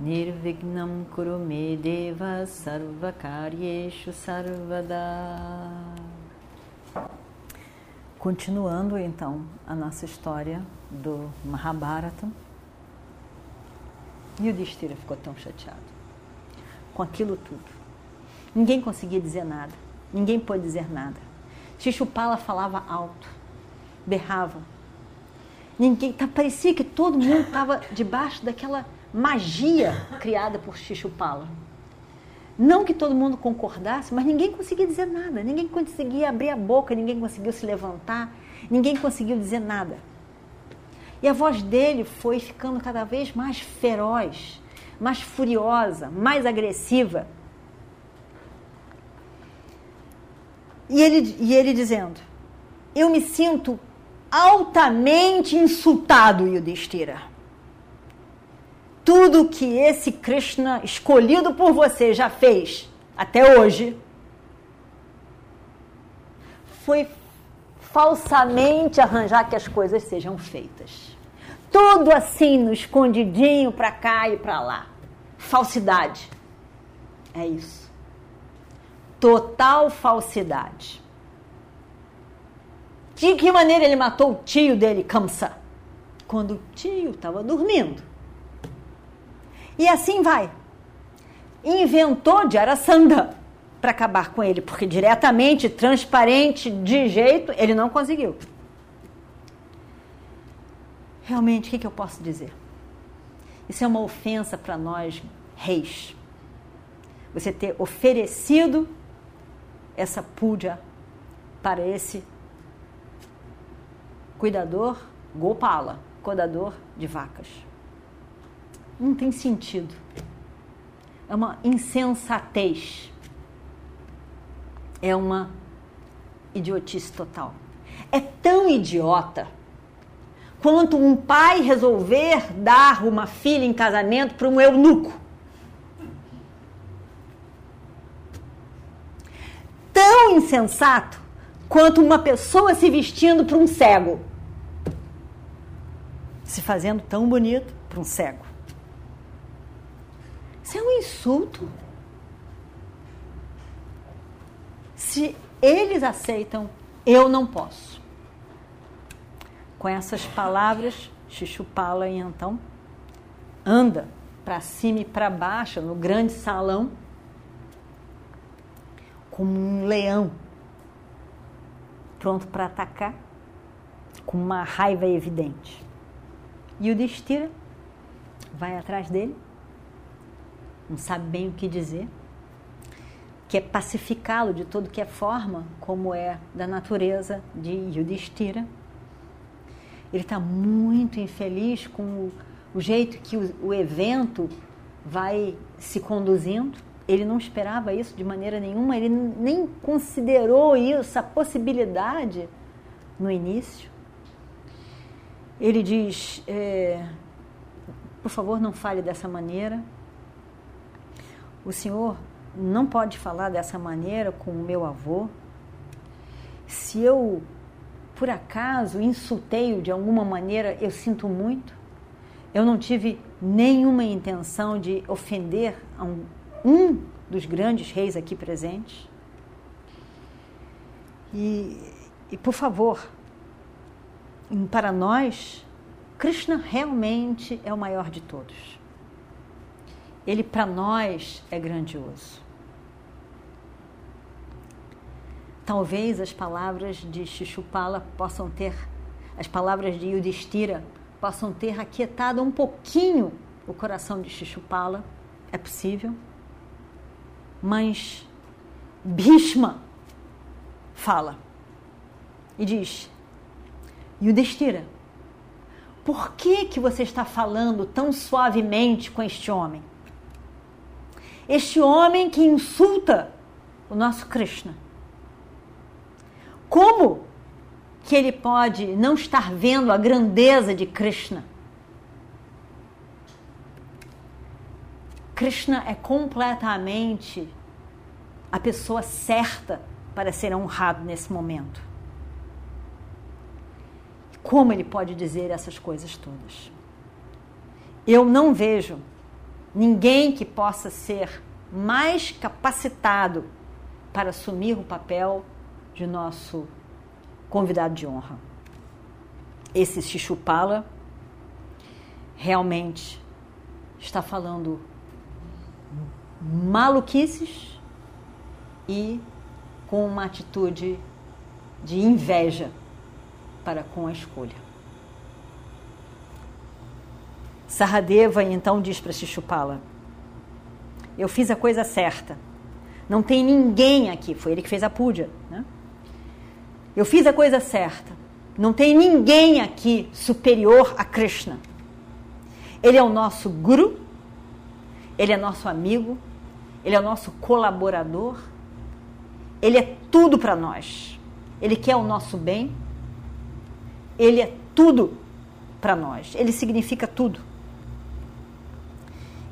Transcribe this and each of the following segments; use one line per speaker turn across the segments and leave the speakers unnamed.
Nirvignam Kurume Deva Sarvakaryeshu Sarvada Continuando então a nossa história do Mahabharata, e o Destira ficou tão chateado com aquilo tudo. Ninguém conseguia dizer nada, ninguém pôde dizer nada. Xixupala falava alto, berrava. Ninguém, tá, parecia que todo mundo estava debaixo daquela magia criada por Xixupala. Não que todo mundo concordasse, mas ninguém conseguia dizer nada, ninguém conseguia abrir a boca, ninguém conseguiu se levantar, ninguém conseguiu dizer nada. E a voz dele foi ficando cada vez mais feroz, mais furiosa, mais agressiva. E ele, e ele dizendo: Eu me sinto altamente insultado, Yudhishthira. Tudo que esse Krishna escolhido por você já fez até hoje foi falsamente arranjar que as coisas sejam feitas. Tudo assim no escondidinho para cá e para lá. Falsidade. É isso total falsidade. De que maneira ele matou o tio dele, Kamsa? Quando o tio estava dormindo. E assim vai. Inventou de Arasanda para acabar com ele, porque diretamente, transparente, de jeito, ele não conseguiu. Realmente, o que, que eu posso dizer? Isso é uma ofensa para nós, reis. Você ter oferecido essa puja para esse cuidador Gopala, cuidador de vacas. Não tem sentido. É uma insensatez. É uma idiotice total. É tão idiota quanto um pai resolver dar uma filha em casamento para um eunuco. tão insensato quanto uma pessoa se vestindo para um cego. Se fazendo tão bonito para um cego. Isso é um insulto. Se eles aceitam, eu não posso. Com essas palavras, Xixupala então anda para cima e para baixo no grande salão como um leão pronto para atacar, com uma raiva evidente. E o Destira vai atrás dele, não sabe bem o que dizer, quer pacificá-lo de todo que é forma, como é da natureza de Yudhishthira. Ele está muito infeliz com o, o jeito que o, o evento vai se conduzindo ele não esperava isso de maneira nenhuma, ele nem considerou isso, a possibilidade no início. Ele diz: é, por favor, não fale dessa maneira. O senhor não pode falar dessa maneira com o meu avô. Se eu, por acaso, insultei-o de alguma maneira, eu sinto muito. Eu não tive nenhuma intenção de ofender um um dos grandes reis aqui presentes. E, e por favor, para nós, Krishna realmente é o maior de todos. Ele para nós é grandioso. Talvez as palavras de Shishupala possam ter, as palavras de Yudhishthira possam ter aquietado um pouquinho o coração de Shishupala. É possível mas Bhishma fala e diz: Yudhishthira, por que, que você está falando tão suavemente com este homem? Este homem que insulta o nosso Krishna. Como que ele pode não estar vendo a grandeza de Krishna? Krishna é completamente a pessoa certa para ser honrado nesse momento. Como ele pode dizer essas coisas todas? Eu não vejo ninguém que possa ser mais capacitado para assumir o papel de nosso convidado de honra. Esse Xixupala realmente está falando maluquices e com uma atitude de inveja para com a escolha. Saradeva então diz para Shishupala: Eu fiz a coisa certa. Não tem ninguém aqui, foi ele que fez a puja, né? Eu fiz a coisa certa. Não tem ninguém aqui superior a Krishna. Ele é o nosso guru, ele é nosso amigo, ele é o nosso colaborador, ele é tudo para nós. Ele quer o nosso bem, ele é tudo para nós, ele significa tudo.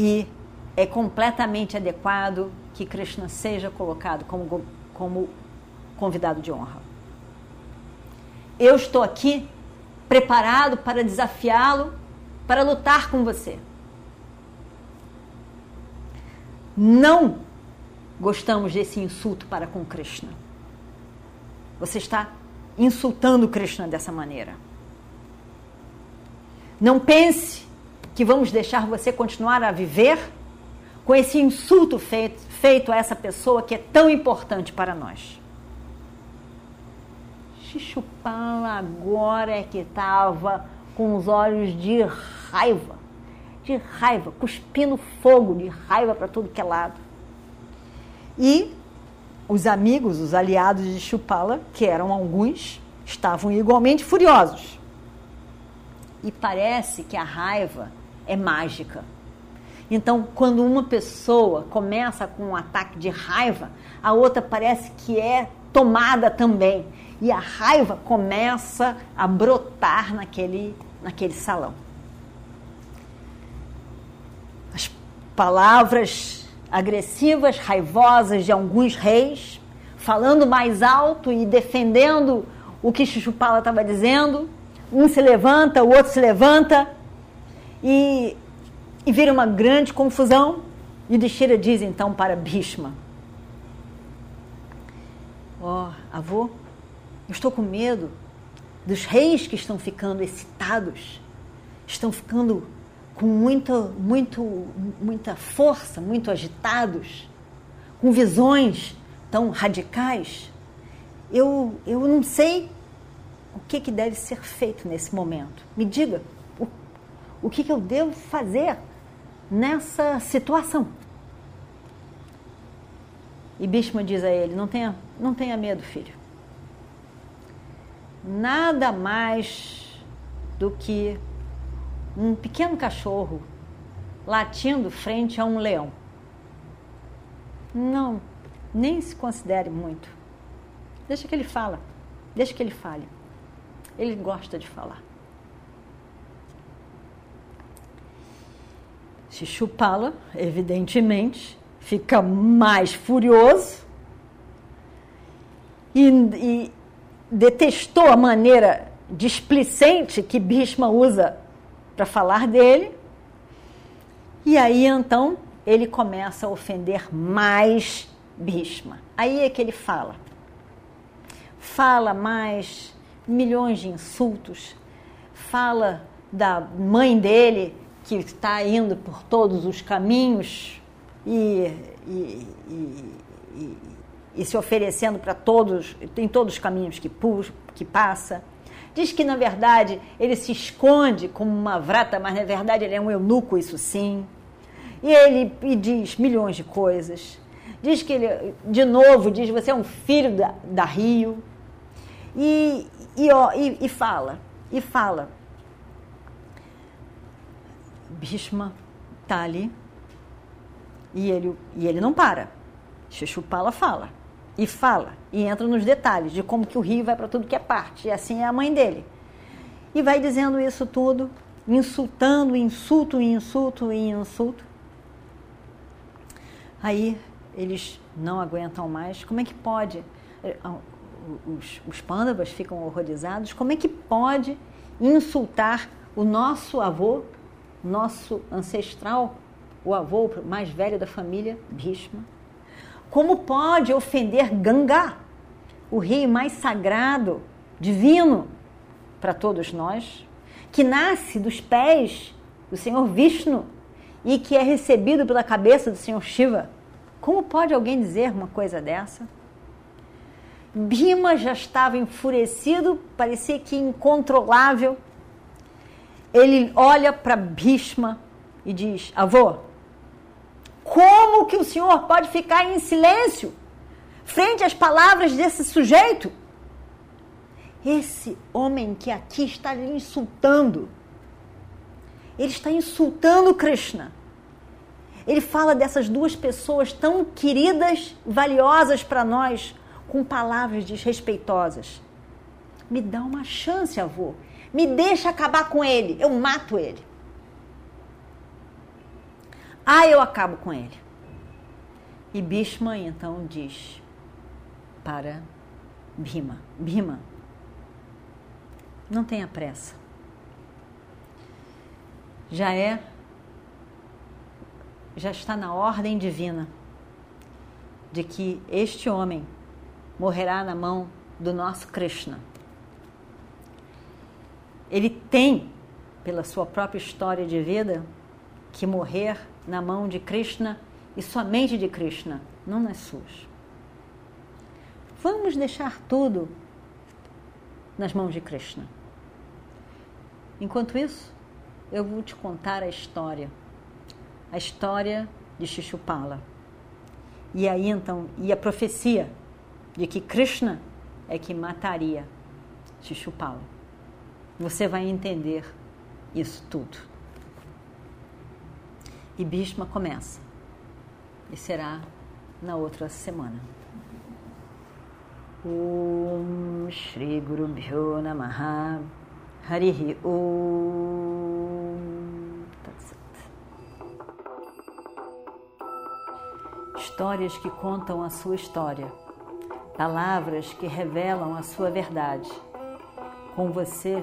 E é completamente adequado que Krishna seja colocado como, como convidado de honra. Eu estou aqui preparado para desafiá-lo, para lutar com você. Não gostamos desse insulto para com Krishna. Você está insultando Krishna dessa maneira. Não pense que vamos deixar você continuar a viver com esse insulto feito, feito a essa pessoa que é tão importante para nós. Xixupala agora é que estava com os olhos de raiva de raiva, cuspindo fogo de raiva para tudo que é lado. E os amigos, os aliados de Chupala, que eram alguns, estavam igualmente furiosos. E parece que a raiva é mágica. Então, quando uma pessoa começa com um ataque de raiva, a outra parece que é tomada também. E a raiva começa a brotar naquele, naquele salão. palavras agressivas, raivosas de alguns reis, falando mais alto e defendendo o que Chuchupala estava dizendo. Um se levanta, o outro se levanta e, e vira uma grande confusão. E o Dishira diz então para Bhishma: Ó, oh, avô, eu estou com medo dos reis que estão ficando excitados, estão ficando com muito, muito, muita força, muito agitados, com visões tão radicais, eu, eu não sei o que, que deve ser feito nesse momento. Me diga o, que, que eu devo fazer nessa situação. E Bishma diz a ele: não tenha, não tenha medo, filho. Nada mais do que um pequeno cachorro latindo frente a um leão. Não, nem se considere muito. Deixa que ele fala, deixa que ele fale. Ele gosta de falar. Se chupá-la, evidentemente, fica mais furioso e, e detestou a maneira displicente que Bhishma usa para falar dele. E aí então ele começa a ofender mais Bhishma. Aí é que ele fala. Fala mais milhões de insultos. Fala da mãe dele que está indo por todos os caminhos e, e, e, e se oferecendo para todos, em todos os caminhos que, que passa Diz que, na verdade, ele se esconde como uma vrata, mas na verdade ele é um eunuco, isso sim. E ele e diz milhões de coisas. Diz que ele, de novo, diz: Você é um filho da, da Rio. E, e, ó, e, e fala, e fala. Bhishma está ali E ele, e ele não para. Xixupala fala. E fala. E entra nos detalhes de como que o rio vai para tudo que é parte. E assim é a mãe dele. E vai dizendo isso tudo, insultando, insulto, insulto e insulto. Aí eles não aguentam mais. Como é que pode? Ah, os, os pândavas ficam horrorizados. Como é que pode insultar o nosso avô, nosso ancestral, o avô mais velho da família, Bhishma? Como pode ofender Ganga, o rei mais sagrado, divino para todos nós, que nasce dos pés do Senhor Vishnu e que é recebido pela cabeça do Senhor Shiva? Como pode alguém dizer uma coisa dessa? Bhima já estava enfurecido, parecia que incontrolável. Ele olha para Bhishma e diz: Avô, como que o senhor pode ficar em silêncio frente às palavras desse sujeito? Esse homem que aqui está lhe insultando, ele está insultando Krishna. Ele fala dessas duas pessoas tão queridas, valiosas para nós, com palavras desrespeitosas. Me dá uma chance, avô. Me deixa acabar com ele. Eu mato ele. Ah, eu acabo com ele. E Bhishma então diz para Bhima: Bhima, não tenha pressa. Já é já está na ordem divina de que este homem morrerá na mão do nosso Krishna. Ele tem, pela sua própria história de vida, que morrer na mão de Krishna e somente de Krishna, não nas suas. Vamos deixar tudo nas mãos de Krishna. Enquanto isso, eu vou te contar a história a história de Shishupala. E aí então, e a profecia de que Krishna é que mataria Shishupala. Você vai entender isso tudo. E Bhishma começa. E será na outra semana. Om Shri Guru Bhyo Namaha Harihi Om histórias que contam a sua história, palavras que revelam a sua verdade. Com você,